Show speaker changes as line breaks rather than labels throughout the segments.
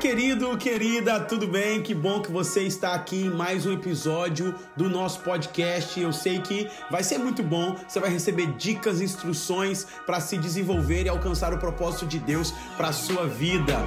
Querido, querida, tudo bem? Que bom que você está aqui em mais um episódio do nosso podcast. Eu sei que vai ser muito bom. Você vai receber dicas, instruções para se desenvolver e alcançar o propósito de Deus para sua vida.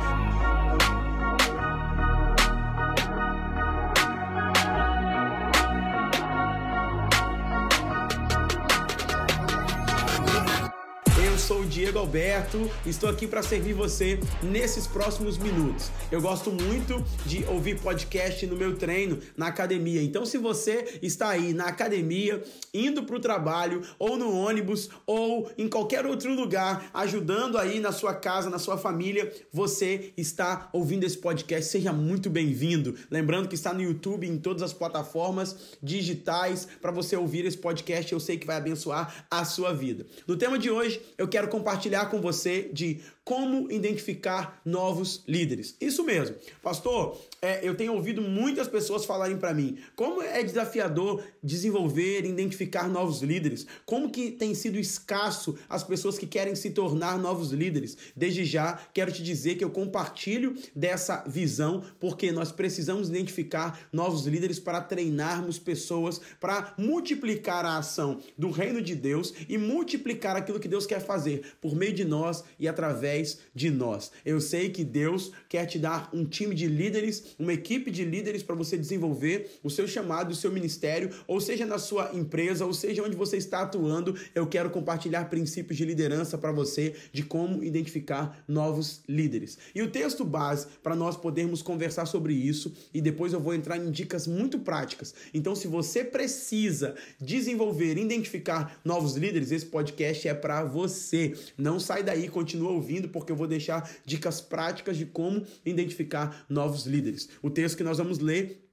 Alberto, estou aqui para servir você nesses próximos minutos. Eu gosto muito de ouvir podcast no meu treino na academia. Então, se você está aí na academia, indo para o trabalho, ou no ônibus, ou em qualquer outro lugar, ajudando aí na sua casa, na sua família, você está ouvindo esse podcast, seja muito bem-vindo. Lembrando que está no YouTube, em todas as plataformas digitais, para você ouvir esse podcast, eu sei que vai abençoar a sua vida. No tema de hoje, eu quero quero compartilhar com você de como identificar novos líderes. Isso mesmo. Pastor, é, eu tenho ouvido muitas pessoas falarem para mim como é desafiador desenvolver, identificar novos líderes, como que tem sido escasso as pessoas que querem se tornar novos líderes. Desde já, quero te dizer que eu compartilho dessa visão porque nós precisamos identificar novos líderes para treinarmos pessoas, para multiplicar a ação do reino de Deus e multiplicar aquilo que Deus quer fazer por meio de nós e através através de nós. Eu sei que Deus quer te dar um time de líderes, uma equipe de líderes para você desenvolver o seu chamado, o seu ministério, ou seja na sua empresa, ou seja onde você está atuando. Eu quero compartilhar princípios de liderança para você, de como identificar novos líderes. E o texto base para nós podermos conversar sobre isso, e depois eu vou entrar em dicas muito práticas. Então, se você precisa desenvolver, identificar novos líderes, esse podcast é para você. Não sai daí, continua ouvindo porque eu vou deixar dicas práticas de como identificar novos líderes. O texto que nós vamos ler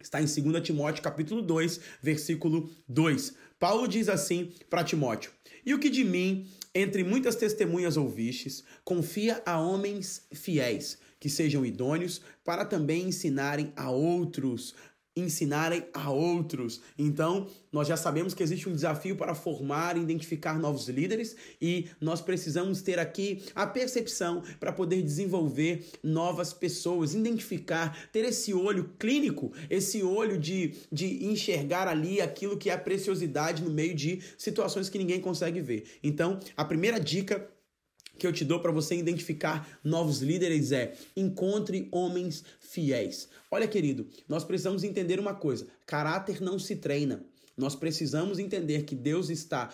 está em 2 Timóteo capítulo 2, versículo 2. Paulo diz assim para Timóteo: "E o que de mim, entre muitas testemunhas ouvistes, confia a homens fiéis, que sejam idôneos para também ensinarem a outros ensinarem a outros. Então, nós já sabemos que existe um desafio para formar e identificar novos líderes e nós precisamos ter aqui a percepção para poder desenvolver novas pessoas, identificar, ter esse olho clínico, esse olho de, de enxergar ali aquilo que é a preciosidade no meio de situações que ninguém consegue ver. Então, a primeira dica que eu te dou para você identificar novos líderes é encontre homens fiéis. Olha, querido, nós precisamos entender uma coisa: caráter não se treina. Nós precisamos entender que Deus está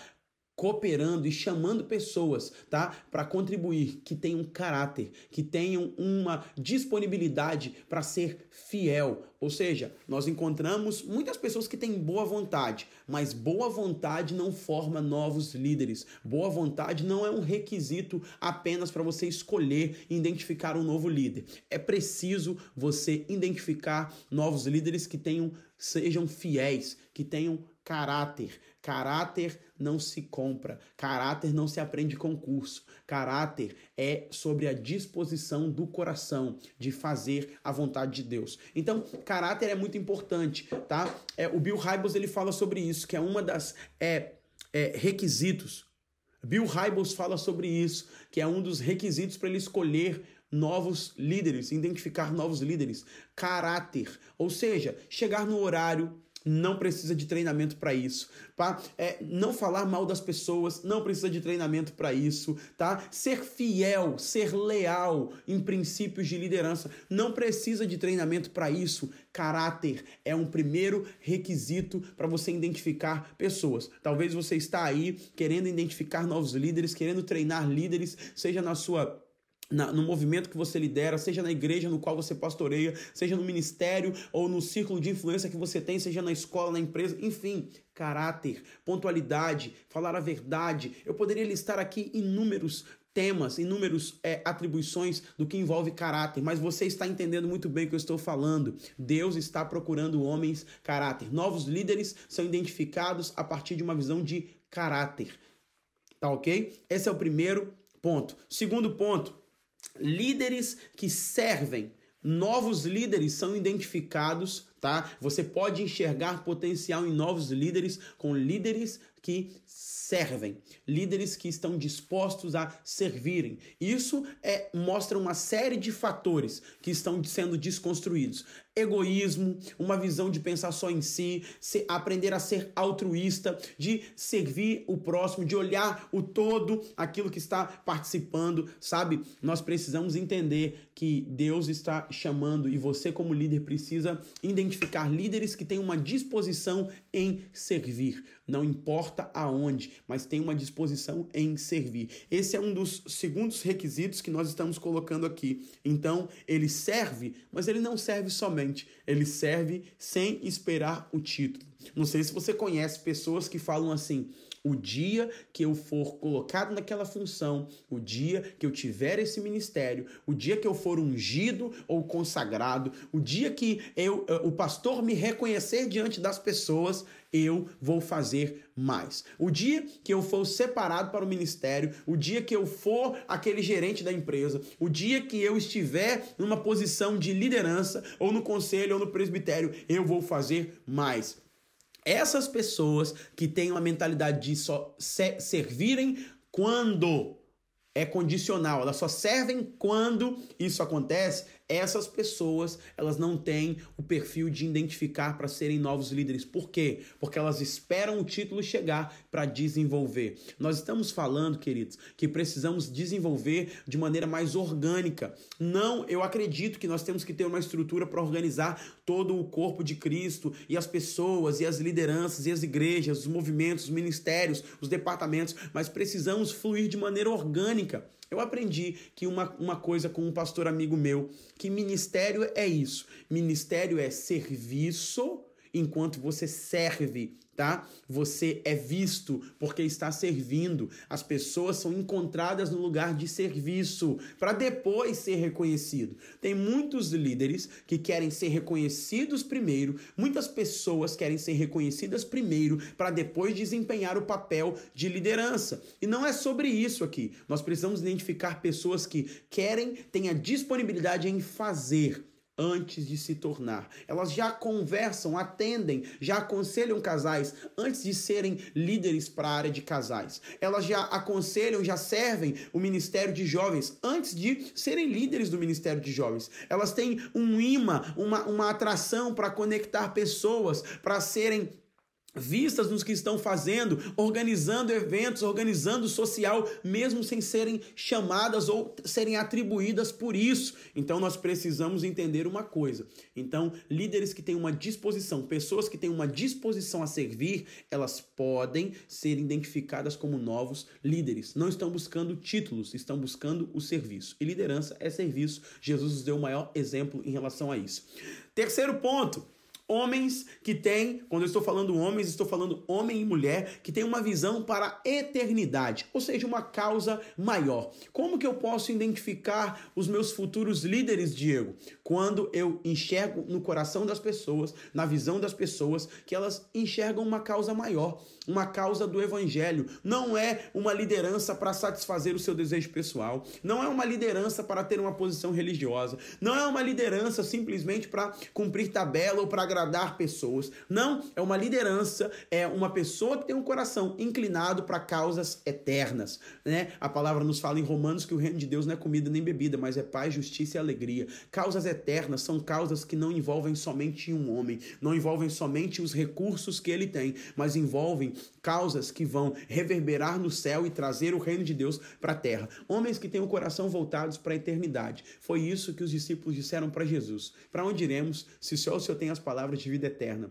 cooperando e chamando pessoas, tá? Para contribuir, que tenham caráter, que tenham uma disponibilidade para ser fiel. Ou seja, nós encontramos muitas pessoas que têm boa vontade, mas boa vontade não forma novos líderes. Boa vontade não é um requisito apenas para você escolher e identificar um novo líder. É preciso você identificar novos líderes que tenham sejam fiéis, que tenham caráter. Caráter não se compra, caráter não se aprende com curso. Caráter é sobre a disposição do coração de fazer a vontade de Deus. Então, caráter é muito importante, tá? É, o Bill Hybels ele fala sobre isso, que é uma das é, é, requisitos. Bill Hybels fala sobre isso, que é um dos requisitos para ele escolher novos líderes, identificar novos líderes. Caráter, ou seja, chegar no horário, não precisa de treinamento para isso, tá? É, não falar mal das pessoas, não precisa de treinamento para isso, tá? Ser fiel, ser leal em princípios de liderança, não precisa de treinamento para isso. Caráter é um primeiro requisito para você identificar pessoas. Talvez você está aí querendo identificar novos líderes, querendo treinar líderes, seja na sua na, no movimento que você lidera, seja na igreja no qual você pastoreia, seja no ministério ou no círculo de influência que você tem, seja na escola, na empresa, enfim, caráter, pontualidade, falar a verdade. Eu poderia listar aqui inúmeros temas, inúmeros é, atribuições do que envolve caráter, mas você está entendendo muito bem o que eu estou falando. Deus está procurando homens caráter. Novos líderes são identificados a partir de uma visão de caráter. Tá ok? Esse é o primeiro ponto. Segundo ponto, líderes que servem. Novos líderes são identificados tá? Você pode enxergar potencial em novos líderes com líderes que servem, líderes que estão dispostos a servirem. Isso é, mostra uma série de fatores que estão sendo desconstruídos. Egoísmo, uma visão de pensar só em si, se, aprender a ser altruísta, de servir o próximo, de olhar o todo, aquilo que está participando, sabe? Nós precisamos entender que Deus está chamando e você, como líder, precisa identificar líderes que têm uma disposição em servir. Não importa aonde, mas tem uma disposição em servir. Esse é um dos segundos requisitos que nós estamos colocando aqui. Então, ele serve, mas ele não serve somente, ele serve sem esperar o título. Não sei se você conhece pessoas que falam assim: o dia que eu for colocado naquela função, o dia que eu tiver esse ministério, o dia que eu for ungido ou consagrado, o dia que eu, eh, o pastor me reconhecer diante das pessoas, eu vou fazer mais. O dia que eu for separado para o ministério, o dia que eu for aquele gerente da empresa, o dia que eu estiver numa posição de liderança, ou no conselho, ou no presbitério, eu vou fazer mais. Essas pessoas que têm uma mentalidade de só servirem quando é condicional, elas só servem quando isso acontece, essas pessoas, elas não têm o perfil de identificar para serem novos líderes. Por quê? Porque elas esperam o título chegar para desenvolver. Nós estamos falando, queridos, que precisamos desenvolver de maneira mais orgânica. Não, eu acredito que nós temos que ter uma estrutura para organizar todo o corpo de Cristo e as pessoas e as lideranças e as igrejas, os movimentos, os ministérios, os departamentos, mas precisamos fluir de maneira orgânica. Eu aprendi que uma, uma coisa com um pastor amigo meu, que ministério é isso. Ministério é serviço enquanto você serve tá? Você é visto porque está servindo. As pessoas são encontradas no lugar de serviço para depois ser reconhecido. Tem muitos líderes que querem ser reconhecidos primeiro, muitas pessoas querem ser reconhecidas primeiro para depois desempenhar o papel de liderança. E não é sobre isso aqui. Nós precisamos identificar pessoas que querem, têm a disponibilidade em fazer antes de se tornar. Elas já conversam, atendem, já aconselham casais antes de serem líderes para a área de casais. Elas já aconselham, já servem o ministério de jovens antes de serem líderes do ministério de jovens. Elas têm um imã, uma, uma atração para conectar pessoas, para serem vistas nos que estão fazendo, organizando eventos, organizando social, mesmo sem serem chamadas ou serem atribuídas por isso. Então nós precisamos entender uma coisa. Então, líderes que têm uma disposição, pessoas que têm uma disposição a servir, elas podem ser identificadas como novos líderes. Não estão buscando títulos, estão buscando o serviço. E liderança é serviço. Jesus nos deu o maior exemplo em relação a isso. Terceiro ponto, Homens que têm, quando eu estou falando homens, estou falando homem e mulher, que têm uma visão para a eternidade, ou seja, uma causa maior. Como que eu posso identificar os meus futuros líderes, Diego? Quando eu enxergo no coração das pessoas, na visão das pessoas, que elas enxergam uma causa maior, uma causa do evangelho. Não é uma liderança para satisfazer o seu desejo pessoal, não é uma liderança para ter uma posição religiosa, não é uma liderança simplesmente para cumprir tabela ou para agradar pessoas. Não, é uma liderança, é uma pessoa que tem um coração inclinado para causas eternas, né? A palavra nos fala em Romanos que o reino de Deus não é comida nem bebida, mas é paz, justiça e alegria. Causas eternas são causas que não envolvem somente um homem, não envolvem somente os recursos que ele tem, mas envolvem causas que vão reverberar no céu e trazer o reino de Deus para a terra. Homens que têm o coração voltados para a eternidade. Foi isso que os discípulos disseram para Jesus. Para onde iremos se só o Senhor tem as palavras palavra de vida eterna.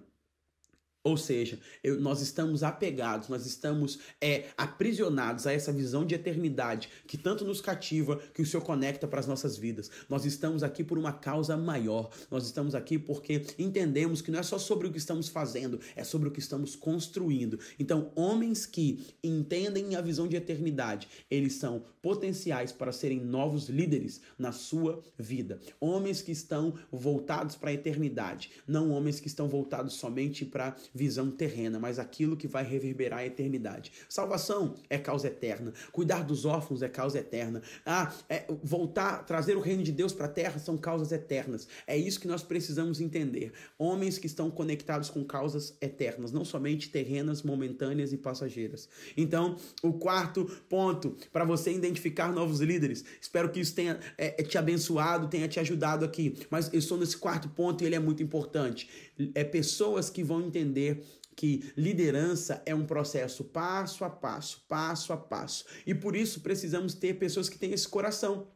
Ou seja, eu, nós estamos apegados, nós estamos é, aprisionados a essa visão de eternidade que tanto nos cativa, que o Senhor conecta para as nossas vidas. Nós estamos aqui por uma causa maior. Nós estamos aqui porque entendemos que não é só sobre o que estamos fazendo, é sobre o que estamos construindo. Então, homens que entendem a visão de eternidade, eles são potenciais para serem novos líderes na sua vida. Homens que estão voltados para a eternidade, não homens que estão voltados somente para visão terrena, mas aquilo que vai reverberar a eternidade. Salvação é causa eterna. Cuidar dos órfãos é causa eterna. Ah, é, voltar, trazer o reino de Deus para a terra são causas eternas. É isso que nós precisamos entender. Homens que estão conectados com causas eternas, não somente terrenas, momentâneas e passageiras. Então, o quarto ponto para você identificar novos líderes. Espero que isso tenha é, te abençoado, tenha te ajudado aqui. Mas eu estou nesse quarto ponto e ele é muito importante. É pessoas que vão entender que liderança é um processo passo a passo, passo a passo. E por isso precisamos ter pessoas que têm esse coração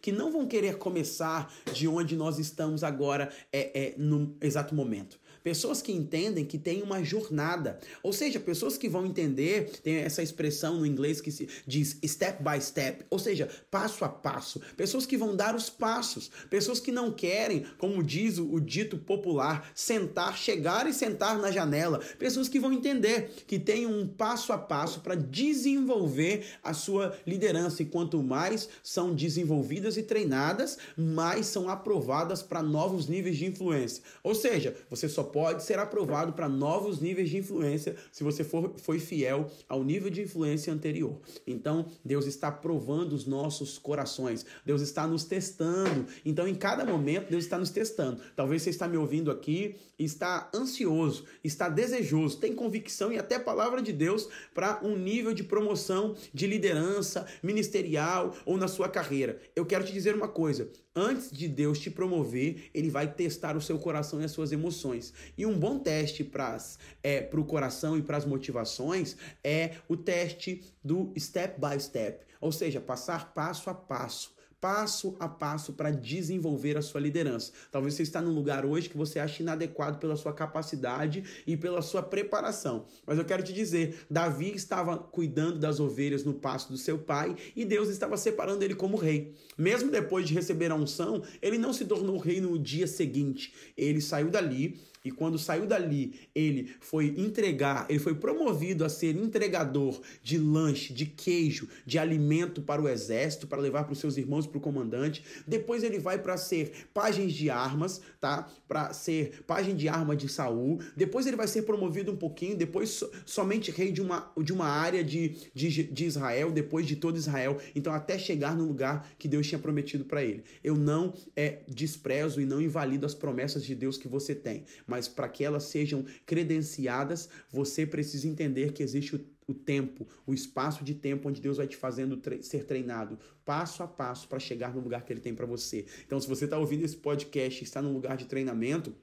que não vão querer começar de onde nós estamos agora é, é, no exato momento. Pessoas que entendem que tem uma jornada. Ou seja, pessoas que vão entender, tem essa expressão no inglês que se diz step by step, ou seja, passo a passo. Pessoas que vão dar os passos. Pessoas que não querem, como diz o, o dito popular, sentar, chegar e sentar na janela. Pessoas que vão entender que tem um passo a passo para desenvolver a sua liderança. E quanto mais são desenvolvidas e treinadas, mais são aprovadas para novos níveis de influência. Ou seja, você só pode ser aprovado para novos níveis de influência se você for, foi fiel ao nível de influência anterior. Então, Deus está provando os nossos corações. Deus está nos testando. Então, em cada momento, Deus está nos testando. Talvez você está me ouvindo aqui está ansioso, está desejoso, tem convicção e até palavra de Deus para um nível de promoção de liderança ministerial ou na sua carreira. Eu quero te dizer uma coisa: antes de Deus te promover, ele vai testar o seu coração e as suas emoções. E um bom teste para é, o coração e para as motivações é o teste do step by step, ou seja, passar passo a passo passo a passo para desenvolver a sua liderança. Talvez você está num lugar hoje que você acha inadequado pela sua capacidade e pela sua preparação. Mas eu quero te dizer, Davi estava cuidando das ovelhas no pasto do seu pai e Deus estava separando ele como rei. Mesmo depois de receber a unção, ele não se tornou rei no dia seguinte. Ele saiu dali e quando saiu dali, ele foi entregar, ele foi promovido a ser entregador de lanche, de queijo, de alimento para o exército, para levar para os seus irmãos, para o comandante. Depois ele vai para ser pajem de armas, tá? Para ser pajem de arma de Saul. Depois ele vai ser promovido um pouquinho, depois so, somente rei de uma, de uma área de, de, de Israel, depois de todo Israel. Então até chegar no lugar que Deus tinha prometido para ele. Eu não é, desprezo e não invalido as promessas de Deus que você tem mas para que elas sejam credenciadas, você precisa entender que existe o, o tempo, o espaço de tempo onde Deus vai te fazendo tre ser treinado passo a passo para chegar no lugar que Ele tem para você. Então, se você está ouvindo esse podcast e está num lugar de treinamento,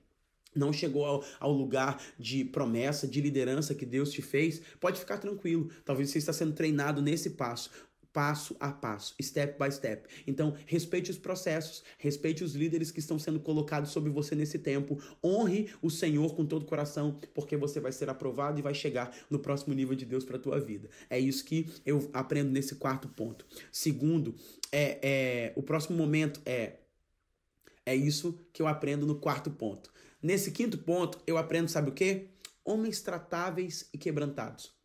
não chegou ao, ao, lugar de promessa, de liderança que Deus te fez, pode ficar tranquilo. Talvez você está sendo treinado nesse passo passo a passo, step by step. Então, respeite os processos, respeite os líderes que estão sendo colocados sobre você nesse tempo, honre o Senhor com todo o coração, porque você vai ser aprovado e vai chegar no próximo nível de Deus para a tua vida. É isso que eu aprendo nesse quarto ponto. Segundo, é, é o próximo momento é é isso que eu aprendo no quarto ponto. Nesse quinto ponto, eu aprendo, sabe o quê? Homens tratáveis e quebrantados.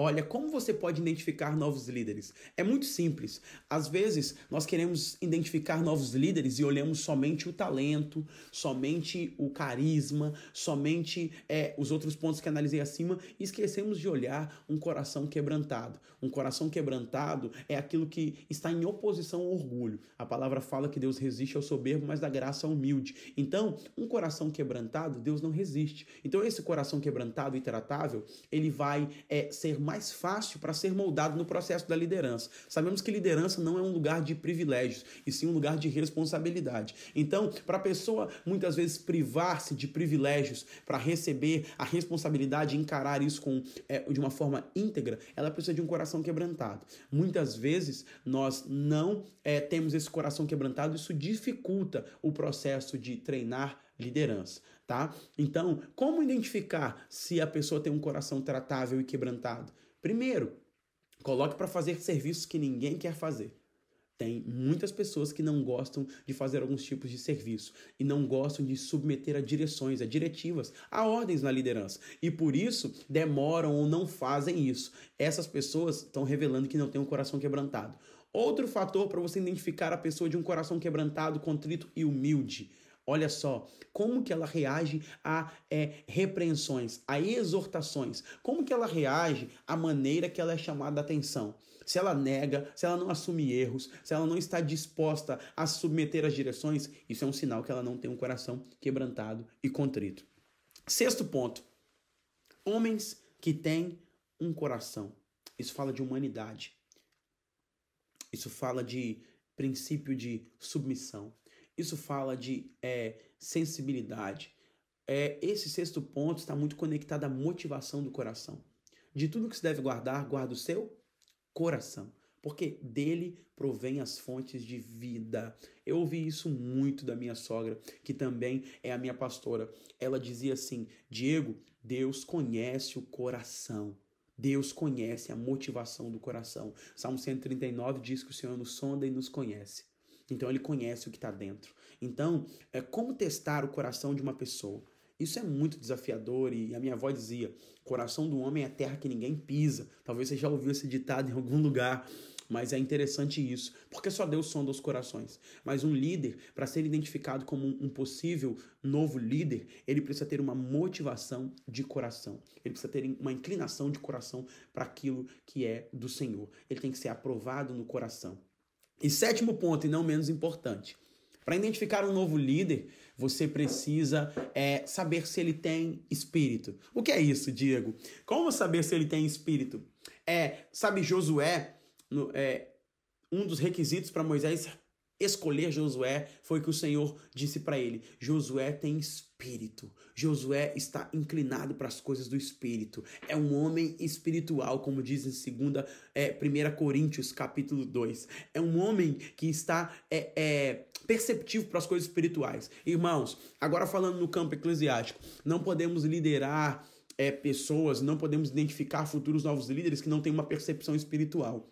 Olha, como você pode identificar novos líderes? É muito simples. Às vezes, nós queremos identificar novos líderes e olhamos somente o talento, somente o carisma, somente é, os outros pontos que analisei acima e esquecemos de olhar um coração quebrantado. Um coração quebrantado é aquilo que está em oposição ao orgulho. A palavra fala que Deus resiste ao soberbo, mas dá graça ao humilde. Então, um coração quebrantado, Deus não resiste. Então, esse coração quebrantado e tratável, ele vai é, ser mais fácil para ser moldado no processo da liderança. Sabemos que liderança não é um lugar de privilégios, e sim um lugar de responsabilidade. Então, para a pessoa muitas vezes privar-se de privilégios para receber a responsabilidade e encarar isso com, é, de uma forma íntegra, ela precisa de um coração quebrantado. Muitas vezes nós não é, temos esse coração quebrantado, isso dificulta o processo de treinar liderança, tá? Então, como identificar se a pessoa tem um coração tratável e quebrantado? Primeiro, coloque para fazer serviços que ninguém quer fazer. Tem muitas pessoas que não gostam de fazer alguns tipos de serviço e não gostam de submeter a direções, a diretivas, a ordens na liderança. E por isso demoram ou não fazem isso. Essas pessoas estão revelando que não têm um coração quebrantado. Outro fator para você identificar a pessoa de um coração quebrantado, contrito e humilde Olha só, como que ela reage a é, repreensões, a exortações, como que ela reage à maneira que ela é chamada a atenção. Se ela nega, se ela não assume erros, se ela não está disposta a submeter as direções, isso é um sinal que ela não tem um coração quebrantado e contrito. Sexto ponto: homens que têm um coração. Isso fala de humanidade. Isso fala de princípio de submissão. Isso fala de é, sensibilidade. É, esse sexto ponto está muito conectado à motivação do coração. De tudo que se deve guardar, guarda o seu coração, porque dele provém as fontes de vida. Eu ouvi isso muito da minha sogra, que também é a minha pastora. Ela dizia assim: Diego, Deus conhece o coração. Deus conhece a motivação do coração. Salmo 139 diz que o Senhor nos sonda e nos conhece. Então ele conhece o que está dentro. Então, é como testar o coração de uma pessoa. Isso é muito desafiador e a minha avó dizia: coração do homem é terra que ninguém pisa. Talvez você já ouviu esse ditado em algum lugar. Mas é interessante isso, porque só Deus sonda os corações. Mas um líder, para ser identificado como um possível novo líder, ele precisa ter uma motivação de coração. Ele precisa ter uma inclinação de coração para aquilo que é do Senhor. Ele tem que ser aprovado no coração. E sétimo ponto, e não menos importante, para identificar um novo líder, você precisa é, saber se ele tem espírito. O que é isso, Diego? Como saber se ele tem espírito? É, sabe, Josué, no, é, um dos requisitos para Moisés escolher Josué foi que o Senhor disse para ele: Josué tem espírito. Josué está inclinado para as coisas do espírito. É um homem espiritual, como diz em segunda, é, 1 Coríntios, capítulo 2. É um homem que está é, é, perceptivo para as coisas espirituais. Irmãos, agora falando no campo eclesiástico, não podemos liderar é, pessoas, não podemos identificar futuros novos líderes que não têm uma percepção espiritual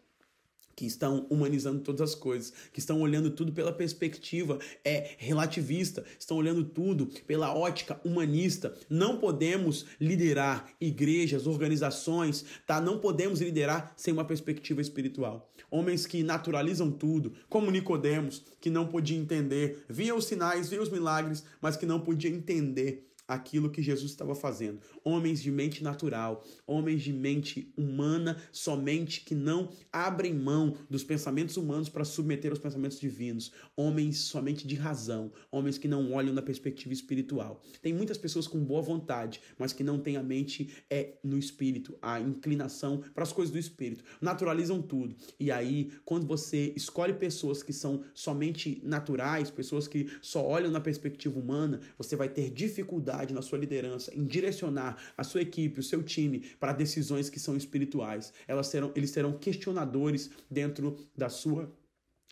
que estão humanizando todas as coisas, que estão olhando tudo pela perspectiva é relativista, estão olhando tudo pela ótica humanista. Não podemos liderar igrejas, organizações, tá? Não podemos liderar sem uma perspectiva espiritual. Homens que naturalizam tudo, como Nicodemos, que não podia entender, via os sinais, via os milagres, mas que não podia entender aquilo que Jesus estava fazendo. Homens de mente natural, homens de mente humana, somente que não abrem mão dos pensamentos humanos para submeter aos pensamentos divinos. Homens somente de razão, homens que não olham na perspectiva espiritual. Tem muitas pessoas com boa vontade, mas que não têm a mente é no espírito, a inclinação para as coisas do espírito. Naturalizam tudo. E aí, quando você escolhe pessoas que são somente naturais, pessoas que só olham na perspectiva humana, você vai ter dificuldade na sua liderança em direcionar a sua equipe, o seu time para decisões que são espirituais. Elas serão, eles serão questionadores dentro da sua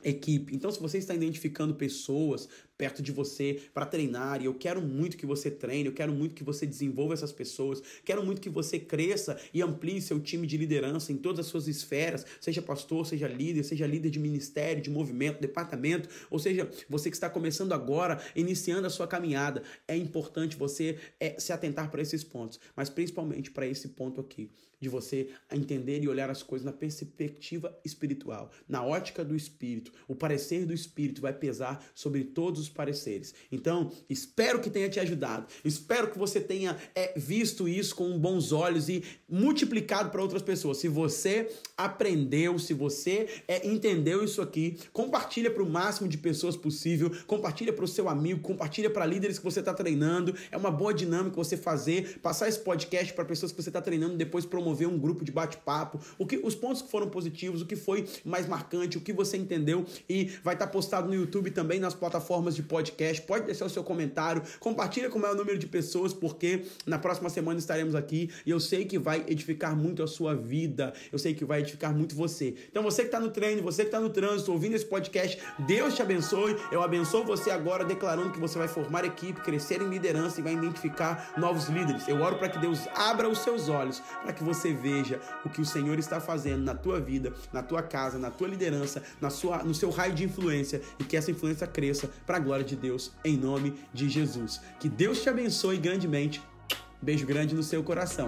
equipe. Então, se você está identificando pessoas perto de você para treinar e eu quero muito que você treine, eu quero muito que você desenvolva essas pessoas, quero muito que você cresça e amplie seu time de liderança em todas as suas esferas, seja pastor, seja líder, seja líder de ministério, de movimento, departamento, ou seja, você que está começando agora, iniciando a sua caminhada, é importante você é, se atentar para esses pontos, mas principalmente para esse ponto aqui, de você entender e olhar as coisas na perspectiva espiritual, na ótica do espírito. O parecer do espírito vai pesar sobre todos os pareceres. Então, espero que tenha te ajudado. Espero que você tenha é, visto isso com bons olhos e multiplicado para outras pessoas. Se você aprendeu, se você é, entendeu isso aqui, compartilha para o máximo de pessoas possível, compartilha para o seu amigo, compartilha para líderes que você está treinando. É uma boa dinâmica você fazer, passar esse podcast para pessoas que você está treinando, depois promover promover um grupo de bate-papo, o que os pontos que foram positivos, o que foi mais marcante, o que você entendeu e vai estar tá postado no YouTube também nas plataformas de podcast. Pode deixar o seu comentário, compartilha com o maior número de pessoas porque na próxima semana estaremos aqui e eu sei que vai edificar muito a sua vida. Eu sei que vai edificar muito você. Então você que está no treino, você que está no trânsito, ouvindo esse podcast, Deus te abençoe. Eu abençoo você agora declarando que você vai formar equipe, crescer em liderança e vai identificar novos líderes. Eu oro para que Deus abra os seus olhos, para que você você veja o que o Senhor está fazendo na tua vida, na tua casa, na tua liderança, na sua, no seu raio de influência e que essa influência cresça para a glória de Deus, em nome de Jesus. Que Deus te abençoe grandemente. Beijo grande no seu coração.